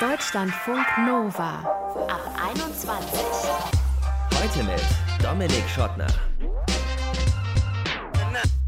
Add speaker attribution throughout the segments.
Speaker 1: Deutschlandfunk Nova ab 21.
Speaker 2: Heute mit Dominik Schottner.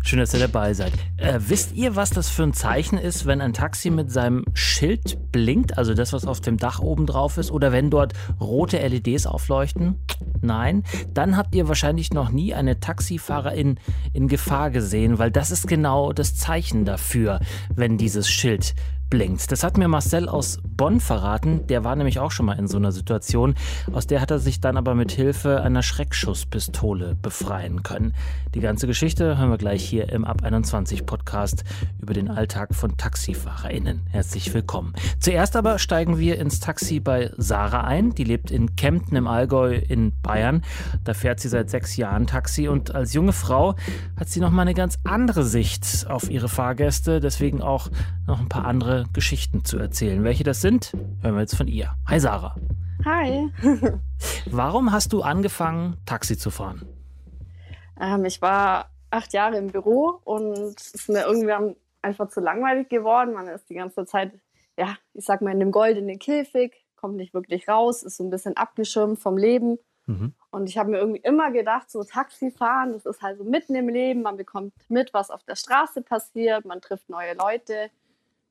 Speaker 3: Schön, dass ihr dabei seid. Äh, wisst ihr, was das für ein Zeichen ist, wenn ein Taxi mit seinem Schild blinkt, also das, was auf dem Dach oben drauf ist, oder wenn dort rote LEDs aufleuchten? Nein, dann habt ihr wahrscheinlich noch nie eine Taxifahrerin in Gefahr gesehen, weil das ist genau das Zeichen dafür, wenn dieses Schild blinkt. Das hat mir Marcel aus Bonn verraten. Der war nämlich auch schon mal in so einer Situation. Aus der hat er sich dann aber mit Hilfe einer Schreckschusspistole befreien können. Die ganze Geschichte hören wir gleich hier im Ab 21 Podcast über den Alltag von TaxifahrerInnen. Herzlich willkommen. Zuerst aber steigen wir ins Taxi bei Sarah ein. Die lebt in Kempten im Allgäu in Bayern. Da fährt sie seit sechs Jahren Taxi und als junge Frau hat sie noch mal eine ganz andere Sicht auf ihre Fahrgäste. Deswegen auch noch ein paar andere Geschichten zu erzählen. Welche das sind, hören wir jetzt von ihr. Hi Sarah.
Speaker 4: Hi.
Speaker 3: Warum hast du angefangen, Taxi zu fahren?
Speaker 4: Ähm, ich war acht Jahre im Büro und es ist mir irgendwie einfach zu langweilig geworden. Man ist die ganze Zeit, ja, ich sag mal, in dem goldenen Käfig, kommt nicht wirklich raus, ist so ein bisschen abgeschirmt vom Leben. Mhm. Und ich habe mir irgendwie immer gedacht, so Taxifahren, das ist halt so mitten im Leben, man bekommt mit, was auf der Straße passiert, man trifft neue Leute.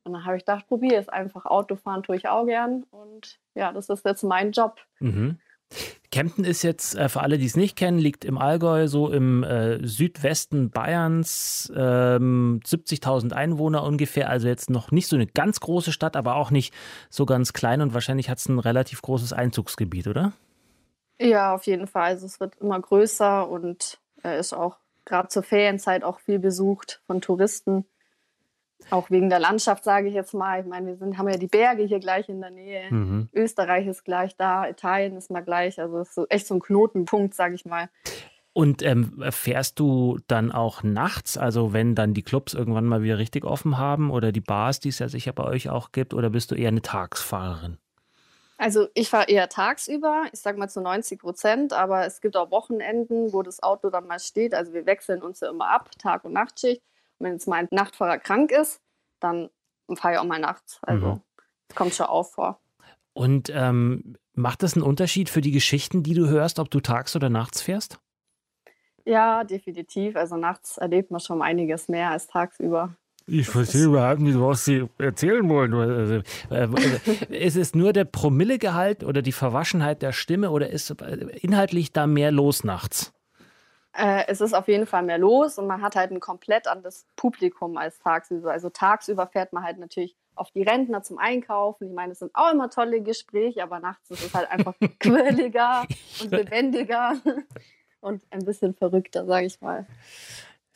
Speaker 4: Und dann habe ich gedacht, probiere es einfach. Autofahren tue ich auch gern. Und ja, das ist jetzt mein Job.
Speaker 3: Mhm. Kempten ist jetzt, äh, für alle, die es nicht kennen, liegt im Allgäu, so im äh, Südwesten Bayerns, ähm, 70.000 Einwohner ungefähr, also jetzt noch nicht so eine ganz große Stadt, aber auch nicht so ganz klein und wahrscheinlich hat es ein relativ großes Einzugsgebiet, oder?
Speaker 4: Ja, auf jeden Fall. Also es wird immer größer und er ist auch gerade zur Ferienzeit auch viel besucht von Touristen. Auch wegen der Landschaft, sage ich jetzt mal. Ich meine, wir sind, haben ja die Berge hier gleich in der Nähe. Mhm. Österreich ist gleich da, Italien ist mal gleich. Also es ist so echt so ein Knotenpunkt, sage ich mal.
Speaker 3: Und ähm, fährst du dann auch nachts, also wenn dann die Clubs irgendwann mal wieder richtig offen haben oder die Bars, die es ja sicher bei euch auch gibt, oder bist du eher eine Tagsfahrerin?
Speaker 4: Also ich fahre eher tagsüber, ich sage mal zu 90 Prozent, aber es gibt auch Wochenenden, wo das Auto dann mal steht. Also wir wechseln uns ja immer ab, Tag- und Nachtschicht wenn jetzt mein Nachtfahrer krank ist, dann fahre ich auch mal nachts. Also mhm. kommt schon auf vor.
Speaker 3: Und ähm, macht das einen Unterschied für die Geschichten, die du hörst, ob du tags oder nachts fährst?
Speaker 4: Ja, definitiv. Also nachts erlebt man schon einiges mehr als tagsüber.
Speaker 3: Ich verstehe überhaupt nicht, was Sie erzählen wollen. Also, äh, ist es nur der Promillegehalt oder die Verwaschenheit der Stimme oder ist inhaltlich da mehr los nachts?
Speaker 4: Äh, es ist auf jeden Fall mehr los und man hat halt ein komplett anderes Publikum als tagsüber. Also tagsüber fährt man halt natürlich auf die Rentner zum Einkaufen. Ich meine, es sind auch immer tolle Gespräche, aber nachts ist es halt einfach quirliger und lebendiger und ein bisschen verrückter, sage ich mal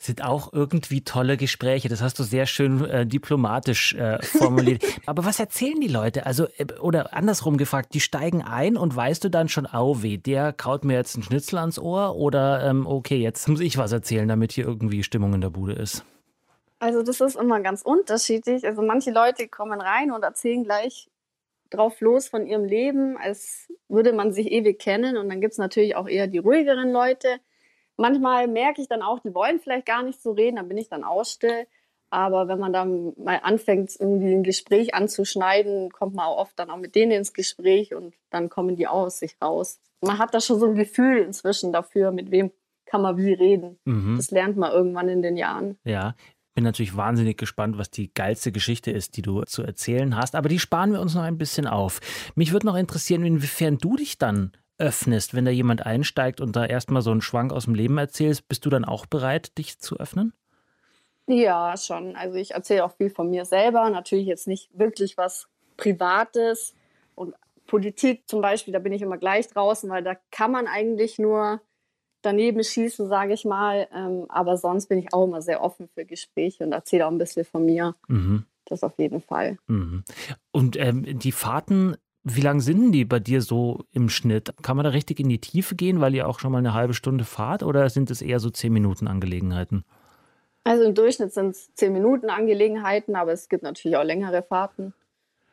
Speaker 3: sind auch irgendwie tolle Gespräche. Das hast du sehr schön äh, diplomatisch äh, formuliert. Aber was erzählen die Leute? Also, äh, oder andersrum gefragt, die steigen ein und weißt du dann schon, au weh, der kaut mir jetzt einen Schnitzel ans Ohr oder ähm, okay, jetzt muss ich was erzählen, damit hier irgendwie Stimmung in der Bude ist?
Speaker 4: Also, das ist immer ganz unterschiedlich. Also, manche Leute kommen rein und erzählen gleich drauf los von ihrem Leben, als würde man sich ewig kennen. Und dann gibt es natürlich auch eher die ruhigeren Leute Manchmal merke ich dann auch, die wollen vielleicht gar nicht so reden, dann bin ich dann auch still. Aber wenn man dann mal anfängt, irgendwie ein Gespräch anzuschneiden, kommt man auch oft dann auch mit denen ins Gespräch und dann kommen die auch aus sich raus. Man hat da schon so ein Gefühl inzwischen dafür, mit wem kann man wie reden. Mhm. Das lernt man irgendwann in den Jahren.
Speaker 3: Ja, bin natürlich wahnsinnig gespannt, was die geilste Geschichte ist, die du zu erzählen hast. Aber die sparen wir uns noch ein bisschen auf. Mich würde noch interessieren, inwiefern du dich dann öffnest, wenn da jemand einsteigt und da erstmal so einen Schwank aus dem Leben erzählst, bist du dann auch bereit, dich zu öffnen?
Speaker 4: Ja, schon. Also ich erzähle auch viel von mir selber. Natürlich jetzt nicht wirklich was Privates und Politik zum Beispiel, da bin ich immer gleich draußen, weil da kann man eigentlich nur daneben schießen, sage ich mal. Ähm, aber sonst bin ich auch immer sehr offen für Gespräche und erzähle auch ein bisschen von mir. Mhm. Das auf jeden Fall.
Speaker 3: Mhm. Und ähm, die Fahrten wie lang sind die bei dir so im Schnitt? Kann man da richtig in die Tiefe gehen, weil ihr auch schon mal eine halbe Stunde fahrt oder sind es eher so zehn Minuten Angelegenheiten?
Speaker 4: Also im Durchschnitt sind es zehn Minuten Angelegenheiten, aber es gibt natürlich auch längere Fahrten.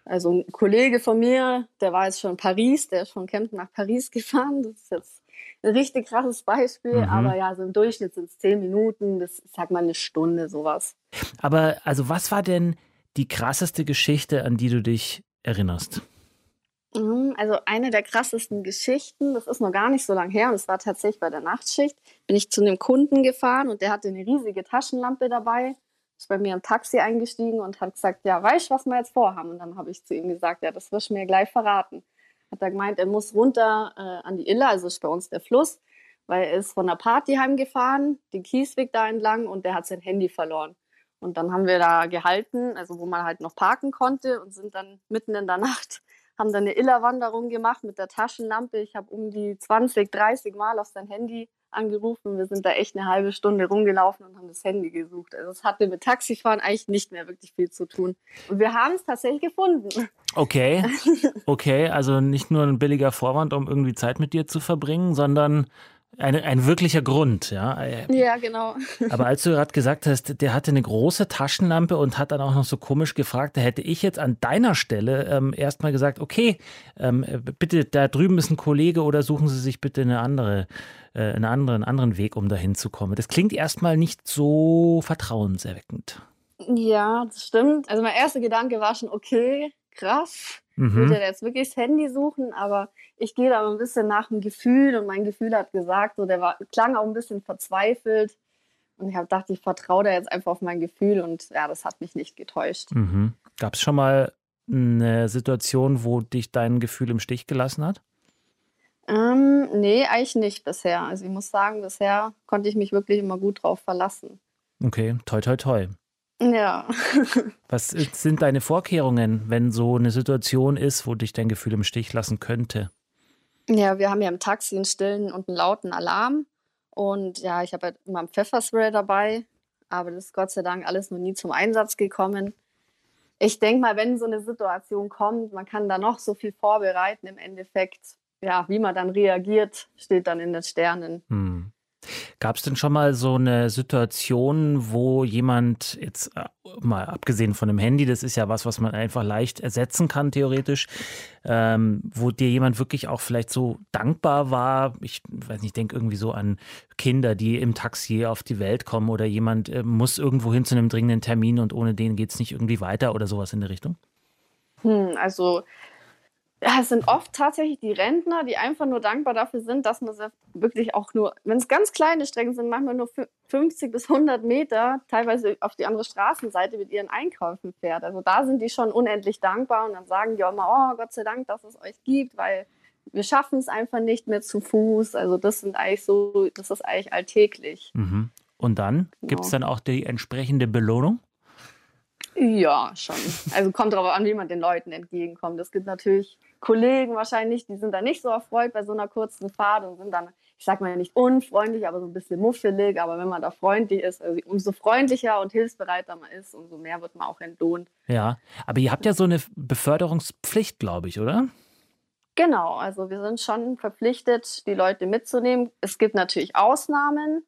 Speaker 4: Also ein Kollege von mir, der war jetzt schon in Paris, der ist von Kempten nach Paris gefahren. Das ist jetzt ein richtig krasses Beispiel, mhm. aber ja, so im Durchschnitt sind es zehn Minuten, das ist, sag mal, eine Stunde, sowas.
Speaker 3: Aber also was war denn die krasseste Geschichte, an die du dich erinnerst?
Speaker 4: Ähm, also eine der krassesten Geschichten, das ist noch gar nicht so lange her und es war tatsächlich bei der Nachtschicht, bin ich zu einem Kunden gefahren und der hatte eine riesige Taschenlampe dabei, ist bei mir im Taxi eingestiegen und hat gesagt, ja, weißt du, was wir jetzt vorhaben? Und dann habe ich zu ihm gesagt, ja, das wirst du mir gleich verraten. Hat er gemeint, er muss runter äh, an die Iller, also ist bei uns der Fluss, weil er ist von der Party heimgefahren, den Kiesweg da entlang und der hat sein Handy verloren. Und dann haben wir da gehalten, also wo man halt noch parken konnte und sind dann mitten in der Nacht, haben dann eine Illerwanderung gemacht mit der Taschenlampe. Ich habe um die 20, 30 Mal auf sein Handy angerufen. Wir sind da echt eine halbe Stunde rumgelaufen und haben das Handy gesucht. Also es hatte mit Taxifahren eigentlich nicht mehr wirklich viel zu tun. Und wir haben es tatsächlich gefunden.
Speaker 3: Okay, okay, also nicht nur ein billiger Vorwand, um irgendwie Zeit mit dir zu verbringen, sondern eine, ein wirklicher Grund, ja.
Speaker 4: Ja, genau.
Speaker 3: Aber als du gerade gesagt hast, der hatte eine große Taschenlampe und hat dann auch noch so komisch gefragt, da hätte ich jetzt an deiner Stelle ähm, erstmal gesagt, okay, ähm, bitte, da drüben ist ein Kollege oder suchen Sie sich bitte eine andere, äh, einen anderen, anderen Weg, um dahin zu kommen. Das klingt erstmal nicht so vertrauenserweckend.
Speaker 4: Ja, das stimmt. Also mein erster Gedanke war schon, okay, krass. Mhm. Würde er jetzt wirklich das Handy suchen, aber ich gehe da ein bisschen nach dem Gefühl und mein Gefühl hat gesagt, so der war, klang auch ein bisschen verzweifelt. Und ich habe gedacht, ich vertraue da jetzt einfach auf mein Gefühl und ja, das hat mich nicht getäuscht.
Speaker 3: Mhm. Gab es schon mal eine Situation, wo dich dein Gefühl im Stich gelassen hat?
Speaker 4: Ähm, nee, eigentlich nicht bisher. Also ich muss sagen, bisher konnte ich mich wirklich immer gut drauf verlassen.
Speaker 3: Okay, toi toi toi.
Speaker 4: Ja.
Speaker 3: Was sind deine Vorkehrungen, wenn so eine Situation ist, wo dich dein Gefühl im Stich lassen könnte?
Speaker 4: Ja, wir haben ja im Taxi einen stillen und einen lauten Alarm. Und ja, ich habe halt immer ein Pfefferspray dabei, aber das ist Gott sei Dank alles noch nie zum Einsatz gekommen. Ich denke mal, wenn so eine Situation kommt, man kann da noch so viel vorbereiten. Im Endeffekt, ja, wie man dann reagiert, steht dann in den Sternen.
Speaker 3: Hm. Gab es denn schon mal so eine Situation, wo jemand, jetzt äh, mal abgesehen von dem Handy, das ist ja was, was man einfach leicht ersetzen kann, theoretisch, ähm, wo dir jemand wirklich auch vielleicht so dankbar war? Ich weiß nicht, ich denke irgendwie so an Kinder, die im Taxi auf die Welt kommen oder jemand äh, muss irgendwo hin zu einem dringenden Termin und ohne den geht es nicht irgendwie weiter oder sowas in der Richtung?
Speaker 4: Hm, also ja, es sind oft tatsächlich die Rentner, die einfach nur dankbar dafür sind, dass man wirklich auch nur, wenn es ganz kleine Strecken sind, manchmal nur 50 bis 100 Meter, teilweise auf die andere Straßenseite mit ihren Einkaufen fährt. Also da sind die schon unendlich dankbar und dann sagen die auch mal, oh Gott sei Dank, dass es euch gibt, weil wir schaffen es einfach nicht mehr zu Fuß. Also das sind eigentlich so, das ist eigentlich alltäglich.
Speaker 3: Mhm. Und dann genau. gibt es dann auch die entsprechende Belohnung?
Speaker 4: Ja, schon. Also kommt darauf an, wie man den Leuten entgegenkommt. Es gibt natürlich Kollegen wahrscheinlich, die sind da nicht so erfreut bei so einer kurzen Fahrt und sind dann, ich sag mal nicht unfreundlich, aber so ein bisschen muffelig. Aber wenn man da freundlich ist, also umso freundlicher und hilfsbereiter man ist, umso mehr wird man auch entlohnt.
Speaker 3: Ja, aber ihr habt ja so eine Beförderungspflicht, glaube ich, oder?
Speaker 4: Genau, also wir sind schon verpflichtet, die Leute mitzunehmen. Es gibt natürlich Ausnahmen,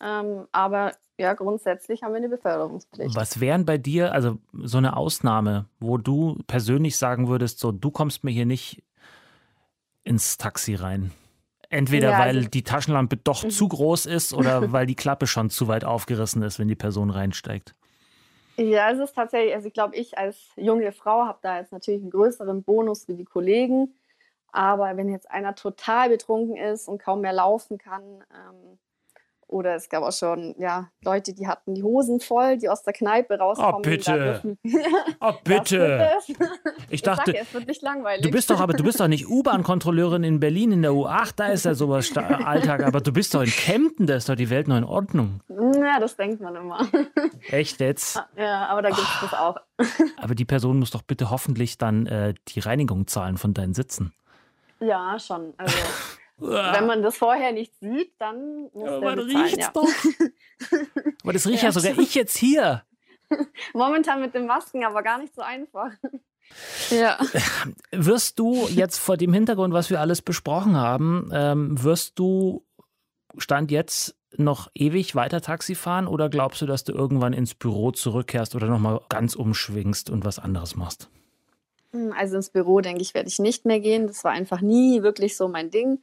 Speaker 4: ähm, aber ja, grundsätzlich haben wir eine Beförderungspflicht.
Speaker 3: Was wären bei dir, also so eine Ausnahme, wo du persönlich sagen würdest, so, du kommst mir hier nicht ins Taxi rein? Entweder ja, weil also, die Taschenlampe doch mhm. zu groß ist oder weil die Klappe schon zu weit aufgerissen ist, wenn die Person reinsteigt.
Speaker 4: Ja, es ist tatsächlich, also ich glaube, ich als junge Frau habe da jetzt natürlich einen größeren Bonus wie die Kollegen. Aber wenn jetzt einer total betrunken ist und kaum mehr laufen kann, ähm, oder es gab auch schon ja, Leute, die hatten die Hosen voll, die aus der Kneipe rauskommen.
Speaker 3: Oh, bitte. oh, bitte. Ich dachte,
Speaker 4: ich es wird nicht langweilig.
Speaker 3: Du bist doch aber, du bist doch nicht U-Bahn-Kontrolleurin in Berlin in der U8, da ist ja sowas Alltag, aber du bist doch in Kempten, da ist doch die Welt noch in Ordnung.
Speaker 4: Ja, das denkt man immer.
Speaker 3: Echt jetzt?
Speaker 4: Ja, aber da gibt es oh. das auch.
Speaker 3: Aber die Person muss doch bitte hoffentlich dann äh, die Reinigung zahlen von deinen Sitzen.
Speaker 4: Ja, schon. Also wenn man das vorher nicht sieht, dann muss ja, man bezahlen, ja.
Speaker 3: doch. aber das riecht ja, ja sogar ich jetzt hier.
Speaker 4: Momentan mit den Masken, aber gar nicht so einfach. Ja.
Speaker 3: Wirst du jetzt vor dem Hintergrund, was wir alles besprochen haben, ähm, wirst du Stand jetzt noch ewig weiter Taxi fahren oder glaubst du, dass du irgendwann ins Büro zurückkehrst oder nochmal ganz umschwingst und was anderes machst?
Speaker 4: Hm, also ins Büro, denke ich, werde ich nicht mehr gehen. Das war einfach nie wirklich so mein Ding.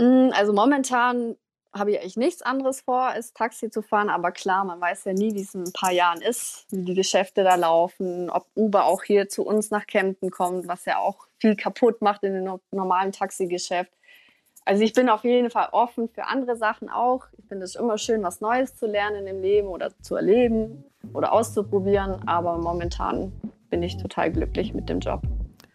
Speaker 4: Hm, also momentan habe ich eigentlich nichts anderes vor, als Taxi zu fahren. Aber klar, man weiß ja nie, wie es in ein paar Jahren ist, wie die Geschäfte da laufen, ob Uber auch hier zu uns nach Kempten kommt, was ja auch viel kaputt macht in dem normalen Taxigeschäft. Also ich bin auf jeden Fall offen für andere Sachen auch. Ich finde es immer schön, was Neues zu lernen im Leben oder zu erleben oder auszuprobieren. Aber momentan bin ich total glücklich mit dem Job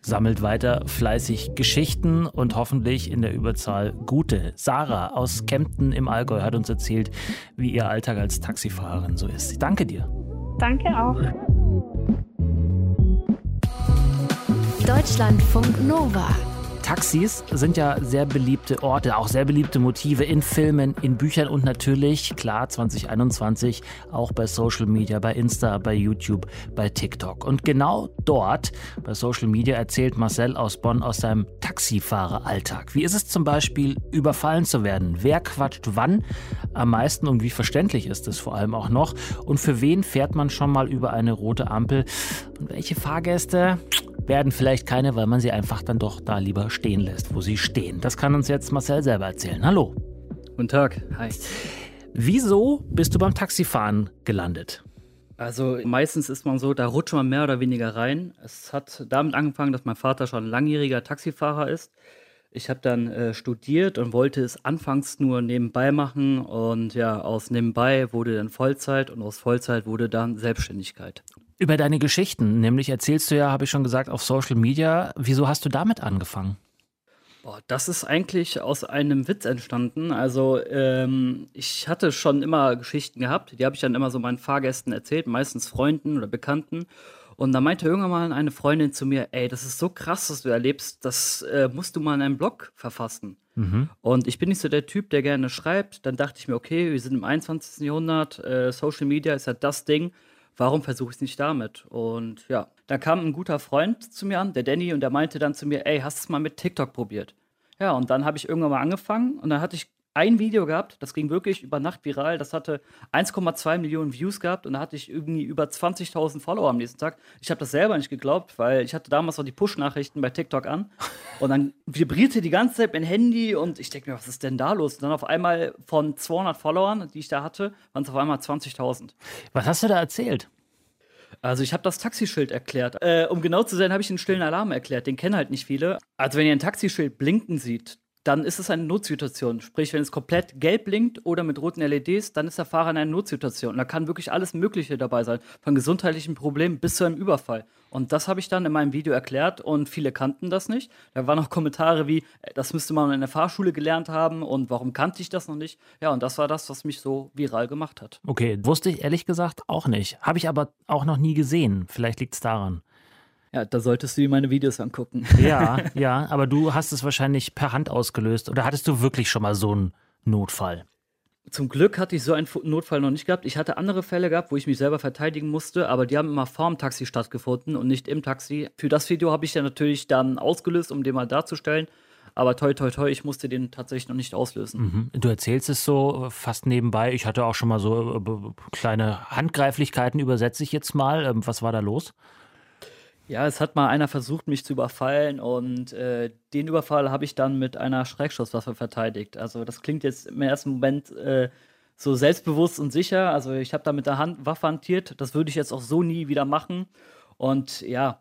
Speaker 3: sammelt weiter fleißig Geschichten und hoffentlich in der Überzahl gute. Sarah aus Kempten im Allgäu hat uns erzählt, wie ihr Alltag als Taxifahrerin so ist. Ich danke dir.
Speaker 4: Danke auch.
Speaker 1: Deutschlandfunk Nova.
Speaker 3: Taxis sind ja sehr beliebte Orte, auch sehr beliebte Motive in Filmen, in Büchern und natürlich, klar, 2021 auch bei Social Media, bei Insta, bei YouTube, bei TikTok. Und genau dort, bei Social Media, erzählt Marcel aus Bonn aus seinem Taxifahreralltag. Wie ist es zum Beispiel, überfallen zu werden? Wer quatscht wann am meisten und wie verständlich ist es vor allem auch noch? Und für wen fährt man schon mal über eine rote Ampel? Und welche Fahrgäste? Werden vielleicht keine, weil man sie einfach dann doch da lieber stehen lässt, wo sie stehen. Das kann uns jetzt Marcel selber erzählen. Hallo.
Speaker 5: Guten Tag. Hi.
Speaker 3: Wieso bist du beim Taxifahren gelandet?
Speaker 5: Also meistens ist man so, da rutscht man mehr oder weniger rein. Es hat damit angefangen, dass mein Vater schon langjähriger Taxifahrer ist. Ich habe dann äh, studiert und wollte es anfangs nur nebenbei machen und ja, aus nebenbei wurde dann Vollzeit und aus Vollzeit wurde dann Selbstständigkeit.
Speaker 3: Über deine Geschichten, nämlich erzählst du ja, habe ich schon gesagt, auf Social Media. Wieso hast du damit angefangen?
Speaker 5: Boah, das ist eigentlich aus einem Witz entstanden. Also ähm, ich hatte schon immer Geschichten gehabt, die habe ich dann immer so meinen Fahrgästen erzählt, meistens Freunden oder Bekannten. Und da meinte irgendwann mal eine Freundin zu mir, ey, das ist so krass, was du erlebst, das äh, musst du mal in einem Blog verfassen. Mhm. Und ich bin nicht so der Typ, der gerne schreibt. Dann dachte ich mir, okay, wir sind im 21. Jahrhundert, äh, Social Media ist ja das Ding warum versuche ich es nicht damit? Und ja, da kam ein guter Freund zu mir an, der Danny, und der meinte dann zu mir, ey, hast du es mal mit TikTok probiert? Ja, und dann habe ich irgendwann mal angefangen und dann hatte ich ein Video gehabt, das ging wirklich über Nacht viral. Das hatte 1,2 Millionen Views gehabt und da hatte ich irgendwie über 20.000 Follower am nächsten Tag. Ich habe das selber nicht geglaubt, weil ich hatte damals noch die Push-Nachrichten bei TikTok an und dann vibrierte die ganze Zeit mein Handy und ich denke mir, was ist denn da los? Und dann auf einmal von 200 Followern, die ich da hatte, waren es auf einmal 20.000.
Speaker 3: Was hast du da erzählt?
Speaker 5: Also ich habe das Taxischild erklärt. Äh, um genau zu sein, habe ich den stillen Alarm erklärt. Den kennen halt nicht viele. Also wenn ihr ein Taxischild blinken sieht, dann ist es eine Notsituation. Sprich, wenn es komplett gelb blinkt oder mit roten LEDs, dann ist der Fahrer in einer Notsituation. da kann wirklich alles Mögliche dabei sein, von gesundheitlichen Problemen bis zu einem Überfall. Und das habe ich dann in meinem Video erklärt und viele kannten das nicht. Da waren auch Kommentare wie, das müsste man in der Fahrschule gelernt haben und warum kannte ich das noch nicht? Ja, und das war das, was mich so viral gemacht hat.
Speaker 3: Okay, wusste ich ehrlich gesagt auch nicht. Habe ich aber auch noch nie gesehen. Vielleicht liegt es daran.
Speaker 5: Ja, da solltest du dir meine Videos angucken.
Speaker 3: Ja, ja, aber du hast es wahrscheinlich per Hand ausgelöst. Oder hattest du wirklich schon mal so einen Notfall?
Speaker 5: Zum Glück hatte ich so einen Notfall noch nicht gehabt. Ich hatte andere Fälle gehabt, wo ich mich selber verteidigen musste, aber die haben immer vorm Taxi stattgefunden und nicht im Taxi. Für das Video habe ich ja natürlich dann ausgelöst, um den mal darzustellen. Aber toi, toi, toi, ich musste den tatsächlich noch nicht auslösen.
Speaker 3: Mhm. Du erzählst es so fast nebenbei. Ich hatte auch schon mal so äh, kleine Handgreiflichkeiten, übersetze ich jetzt mal. Ähm, was war da los?
Speaker 5: Ja, es hat mal einer versucht, mich zu überfallen und äh, den Überfall habe ich dann mit einer Schreckschusswaffe verteidigt. Also das klingt jetzt im ersten Moment äh, so selbstbewusst und sicher. Also ich habe da mit der Hand Waffe hantiert. Das würde ich jetzt auch so nie wieder machen. Und ja,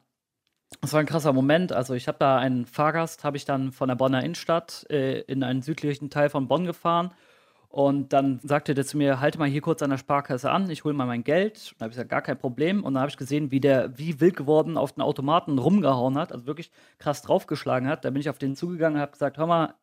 Speaker 5: das war ein krasser Moment. Also ich habe da einen Fahrgast, habe ich dann von der Bonner Innenstadt äh, in einen südlichen Teil von Bonn gefahren und dann sagte der zu mir, halte mal hier kurz an der Sparkasse an, ich hole mal mein Geld. Da habe ich gesagt, gar kein Problem. Und dann habe ich gesehen, wie der wie wild geworden auf den Automaten rumgehauen hat, also wirklich krass draufgeschlagen hat. Da bin ich auf den zugegangen und habe gesagt, hör mal,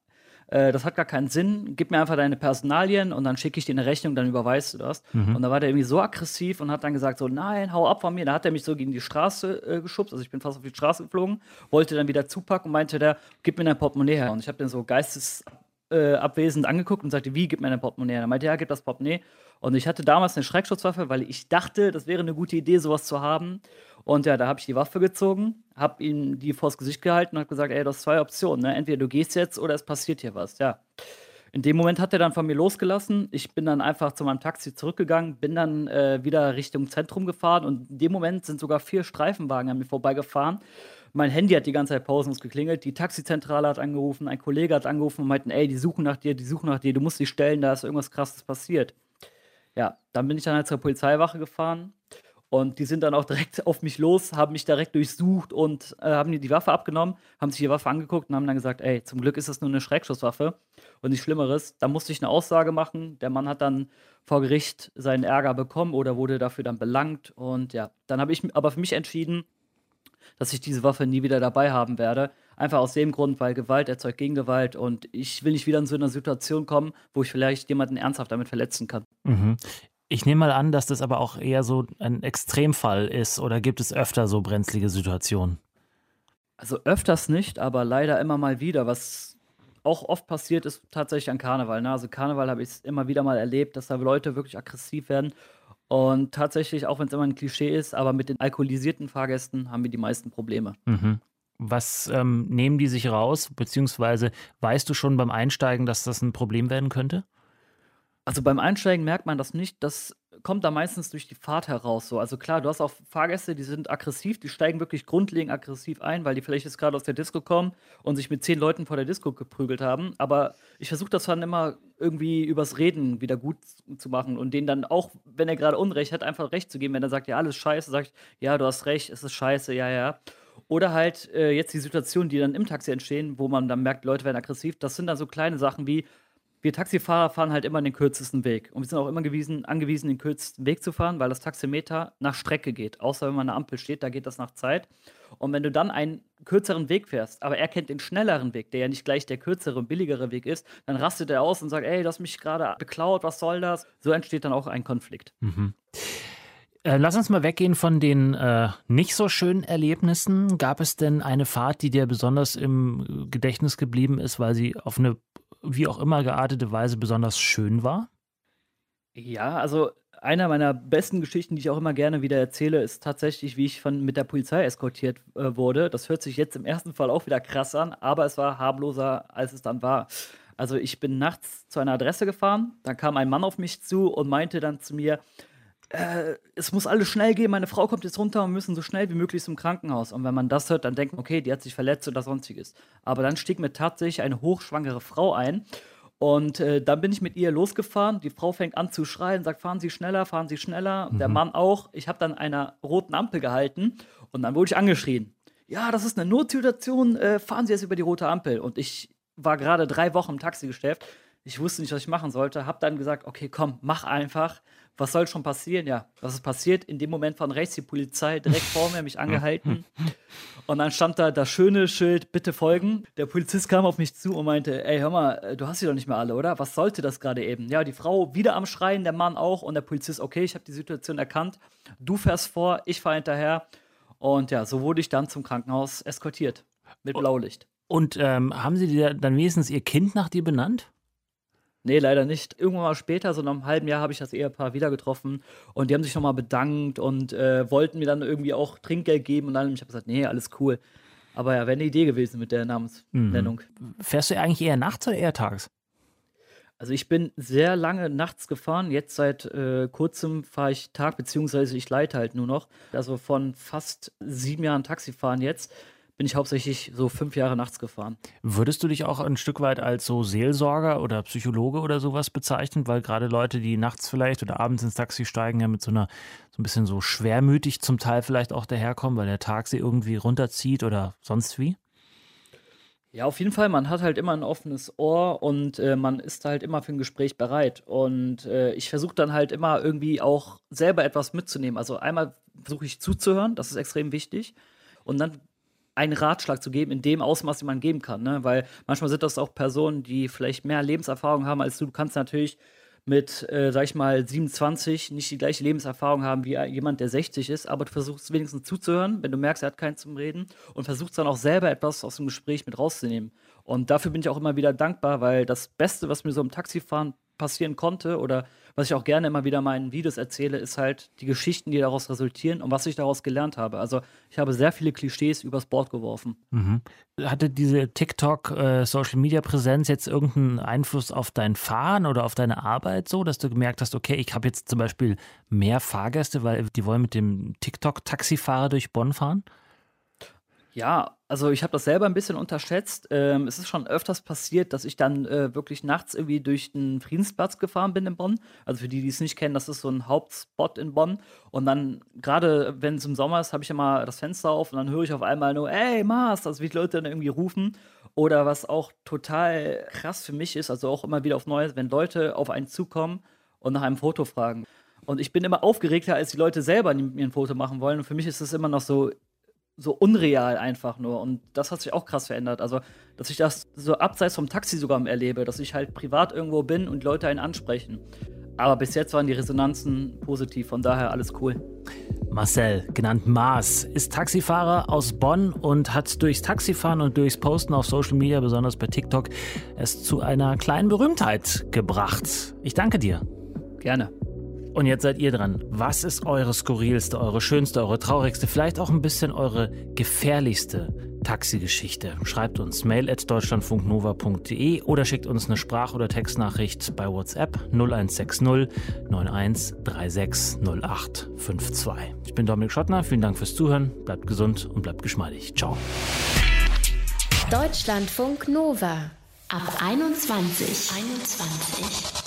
Speaker 5: äh, das hat gar keinen Sinn, gib mir einfach deine Personalien und dann schicke ich dir eine Rechnung, dann überweist du das. Mhm. Und da war der irgendwie so aggressiv und hat dann gesagt, so, nein, hau ab von mir. Da hat er mich so gegen die Straße äh, geschubst, also ich bin fast auf die Straße geflogen, wollte dann wieder zupacken und meinte der, gib mir dein Portemonnaie her. Und ich habe den so geistes äh, abwesend angeguckt und sagte, wie, gib mir ein Portemonnaie? Er meinte, ja, gib das Portemonnaie. Und ich hatte damals eine Schreckschutzwaffe, weil ich dachte, das wäre eine gute Idee, sowas zu haben. Und ja, da habe ich die Waffe gezogen, habe ihm die vors Gesicht gehalten und habe gesagt, ey, du hast zwei Optionen. Ne? Entweder du gehst jetzt oder es passiert hier was. Ja. In dem Moment hat er dann von mir losgelassen. Ich bin dann einfach zu meinem Taxi zurückgegangen, bin dann äh, wieder Richtung Zentrum gefahren und in dem Moment sind sogar vier Streifenwagen an mir vorbeigefahren Mein Handy hat die ganze Zeit pausenlos geklingelt. Die Taxizentrale hat angerufen, ein Kollege hat angerufen und meinten, ey, die suchen nach dir, die suchen nach dir, du musst dich stellen, da ist irgendwas krasses passiert. Ja, dann bin ich dann halt zur Polizeiwache gefahren und die sind dann auch direkt auf mich los, haben mich direkt durchsucht und äh, haben mir die Waffe abgenommen, haben sich die Waffe angeguckt und haben dann gesagt, ey, zum Glück ist das nur eine Schreckschusswaffe und nichts Schlimmeres. Da musste ich eine Aussage machen. Der Mann hat dann vor Gericht seinen Ärger bekommen oder wurde dafür dann belangt. Und ja, dann habe ich aber für mich entschieden, dass ich diese Waffe nie wieder dabei haben werde. Einfach aus dem Grund, weil Gewalt erzeugt Gegengewalt und ich will nicht wieder in so eine Situation kommen, wo ich vielleicht jemanden ernsthaft damit verletzen kann.
Speaker 3: Mhm. Ich nehme mal an, dass das aber auch eher so ein Extremfall ist oder gibt es öfter so brenzlige Situationen?
Speaker 5: Also öfters nicht, aber leider immer mal wieder. Was auch oft passiert, ist tatsächlich an Karneval. Ne? Also Karneval habe ich immer wieder mal erlebt, dass da Leute wirklich aggressiv werden. Und tatsächlich, auch wenn es immer ein Klischee ist, aber mit den alkoholisierten Fahrgästen haben wir die meisten Probleme.
Speaker 3: Mhm. Was ähm, nehmen die sich raus? Beziehungsweise weißt du schon beim Einsteigen, dass das ein Problem werden könnte?
Speaker 5: Also beim Einsteigen merkt man das nicht. Das kommt da meistens durch die Fahrt heraus so. Also klar, du hast auch Fahrgäste, die sind aggressiv, die steigen wirklich grundlegend aggressiv ein, weil die vielleicht jetzt gerade aus der Disco kommen und sich mit zehn Leuten vor der Disco geprügelt haben. Aber ich versuche das dann immer irgendwie übers Reden wieder gut zu machen und denen dann auch, wenn er gerade Unrecht hat, einfach Recht zu geben. Wenn er sagt, ja, alles scheiße, sagt, ja, du hast recht, es ist scheiße, ja, ja. Oder halt äh, jetzt die Situationen, die dann im Taxi entstehen, wo man dann merkt, Leute werden aggressiv. Das sind dann so kleine Sachen wie, wir Taxifahrer fahren halt immer den kürzesten Weg. Und wir sind auch immer gewiesen, angewiesen, den kürzesten Weg zu fahren, weil das Taximeter nach Strecke geht. Außer wenn man an der Ampel steht, da geht das nach Zeit. Und wenn du dann einen kürzeren Weg fährst, aber er kennt den schnelleren Weg, der ja nicht gleich der kürzere und billigere Weg ist, dann rastet er aus und sagt, ey, du hast mich gerade beklaut, was soll das? So entsteht dann auch ein Konflikt.
Speaker 3: Mhm. Äh, lass uns mal weggehen von den äh, nicht so schönen Erlebnissen. Gab es denn eine Fahrt, die dir besonders im Gedächtnis geblieben ist, weil sie auf eine wie auch immer geartete Weise besonders schön war?
Speaker 5: Ja, also einer meiner besten Geschichten, die ich auch immer gerne wieder erzähle, ist tatsächlich, wie ich von, mit der Polizei eskortiert äh, wurde. Das hört sich jetzt im ersten Fall auch wieder krass an, aber es war harmloser, als es dann war. Also ich bin nachts zu einer Adresse gefahren, da kam ein Mann auf mich zu und meinte dann zu mir, äh, es muss alles schnell gehen, meine Frau kommt jetzt runter und wir müssen so schnell wie möglich zum Krankenhaus. Und wenn man das hört, dann denkt man, okay, die hat sich verletzt oder sonstiges. Aber dann stieg mir tatsächlich eine hochschwangere Frau ein. Und äh, dann bin ich mit ihr losgefahren. Die Frau fängt an zu schreien, sagt, fahren Sie schneller, fahren Sie schneller. Mhm. Der Mann auch. Ich habe dann einer roten Ampel gehalten und dann wurde ich angeschrien. Ja, das ist eine Notsituation, äh, fahren Sie jetzt über die rote Ampel. Und ich war gerade drei Wochen im Taxigeschäft. Ich wusste nicht, was ich machen sollte. Hab dann gesagt, okay, komm, mach einfach was soll schon passieren? Ja, was ist passiert? In dem Moment von rechts die Polizei direkt vor mir, mich angehalten. Und dann stand da das schöne Schild, bitte folgen. Der Polizist kam auf mich zu und meinte, ey, hör mal, äh, du hast sie doch nicht mehr alle, oder? Was sollte das gerade eben? Ja, die Frau wieder am Schreien, der Mann auch und der Polizist, okay, ich habe die Situation erkannt. Du fährst vor, ich fahre hinterher. Und ja, so wurde ich dann zum Krankenhaus eskortiert. Mit Blaulicht.
Speaker 3: Und ähm, haben Sie dir dann wenigstens Ihr Kind nach dir benannt?
Speaker 5: Nee, leider nicht. Irgendwann mal später, so nach einem halben Jahr, habe ich das Ehepaar wieder getroffen und die haben sich nochmal bedankt und äh, wollten mir dann irgendwie auch Trinkgeld geben und dann ich habe gesagt, nee, alles cool. Aber ja, wäre eine Idee gewesen mit der Namensnennung.
Speaker 3: Mhm. Fährst du eigentlich eher nachts oder eher tags?
Speaker 5: Also ich bin sehr lange nachts gefahren. Jetzt seit äh, kurzem fahre ich Tag, beziehungsweise ich leite halt nur noch. Also von fast sieben Jahren Taxifahren jetzt bin ich hauptsächlich so fünf Jahre nachts gefahren.
Speaker 3: Würdest du dich auch ein Stück weit als so Seelsorger oder Psychologe oder sowas bezeichnen? Weil gerade Leute, die nachts vielleicht oder abends ins Taxi steigen, ja mit so einer, so ein bisschen so schwermütig zum Teil vielleicht auch daherkommen, weil der Tag sie irgendwie runterzieht oder sonst wie?
Speaker 5: Ja, auf jeden Fall. Man hat halt immer ein offenes Ohr und äh, man ist halt immer für ein Gespräch bereit. Und äh, ich versuche dann halt immer irgendwie auch selber etwas mitzunehmen. Also einmal versuche ich zuzuhören, das ist extrem wichtig. Und dann einen Ratschlag zu geben in dem Ausmaß, den man geben kann. Ne? Weil manchmal sind das auch Personen, die vielleicht mehr Lebenserfahrung haben als du. Du kannst natürlich mit, äh, sag ich mal, 27 nicht die gleiche Lebenserfahrung haben wie jemand, der 60 ist, aber du versuchst wenigstens zuzuhören, wenn du merkst, er hat keinen zum Reden und versuchst dann auch selber etwas aus dem Gespräch mit rauszunehmen. Und dafür bin ich auch immer wieder dankbar, weil das Beste, was mir so im Taxifahren passieren konnte oder was ich auch gerne immer wieder meinen Videos erzähle, ist halt die Geschichten, die daraus resultieren und was ich daraus gelernt habe. Also ich habe sehr viele Klischees übers Bord geworfen.
Speaker 3: Mhm. Hatte diese TikTok äh, jetzt irgendeinen Einfluss auf dein Fahren oder auf deine Arbeit so, dass du gemerkt hast, okay, ich habe jetzt zum Beispiel mehr Fahrgäste, weil die wollen mit dem TikTok Taxifahrer durch Bonn fahren?
Speaker 5: Ja, also ich habe das selber ein bisschen unterschätzt. Ähm, es ist schon öfters passiert, dass ich dann äh, wirklich nachts irgendwie durch den Friedensplatz gefahren bin in Bonn. Also für die, die es nicht kennen, das ist so ein Hauptspot in Bonn. Und dann, gerade wenn es im Sommer ist, habe ich immer das Fenster auf und dann höre ich auf einmal nur, ey, Mars, also wie die Leute dann irgendwie rufen. Oder was auch total krass für mich ist, also auch immer wieder auf Neues, wenn Leute auf einen zukommen und nach einem Foto fragen. Und ich bin immer aufgeregter, als die Leute selber mir ein Foto machen wollen. Und für mich ist es immer noch so, so unreal einfach nur. Und das hat sich auch krass verändert. Also, dass ich das so abseits vom Taxi sogar erlebe, dass ich halt privat irgendwo bin und Leute einen ansprechen. Aber bis jetzt waren die Resonanzen positiv, von daher alles cool.
Speaker 3: Marcel, genannt Mars, ist Taxifahrer aus Bonn und hat durchs Taxifahren und durchs Posten auf Social Media, besonders bei TikTok, es zu einer kleinen Berühmtheit gebracht. Ich danke dir.
Speaker 5: Gerne.
Speaker 3: Und jetzt seid ihr dran. Was ist eure skurrilste, eure schönste, eure traurigste, vielleicht auch ein bisschen eure gefährlichste Taxigeschichte? Schreibt uns mail at deutschlandfunknova.de oder schickt uns eine Sprach- oder Textnachricht bei WhatsApp 0160 9136 0852. Ich bin Dominik Schottner, vielen Dank fürs Zuhören, bleibt gesund und bleibt geschmeidig. Ciao.
Speaker 1: Deutschlandfunk Nova ab 21. 21.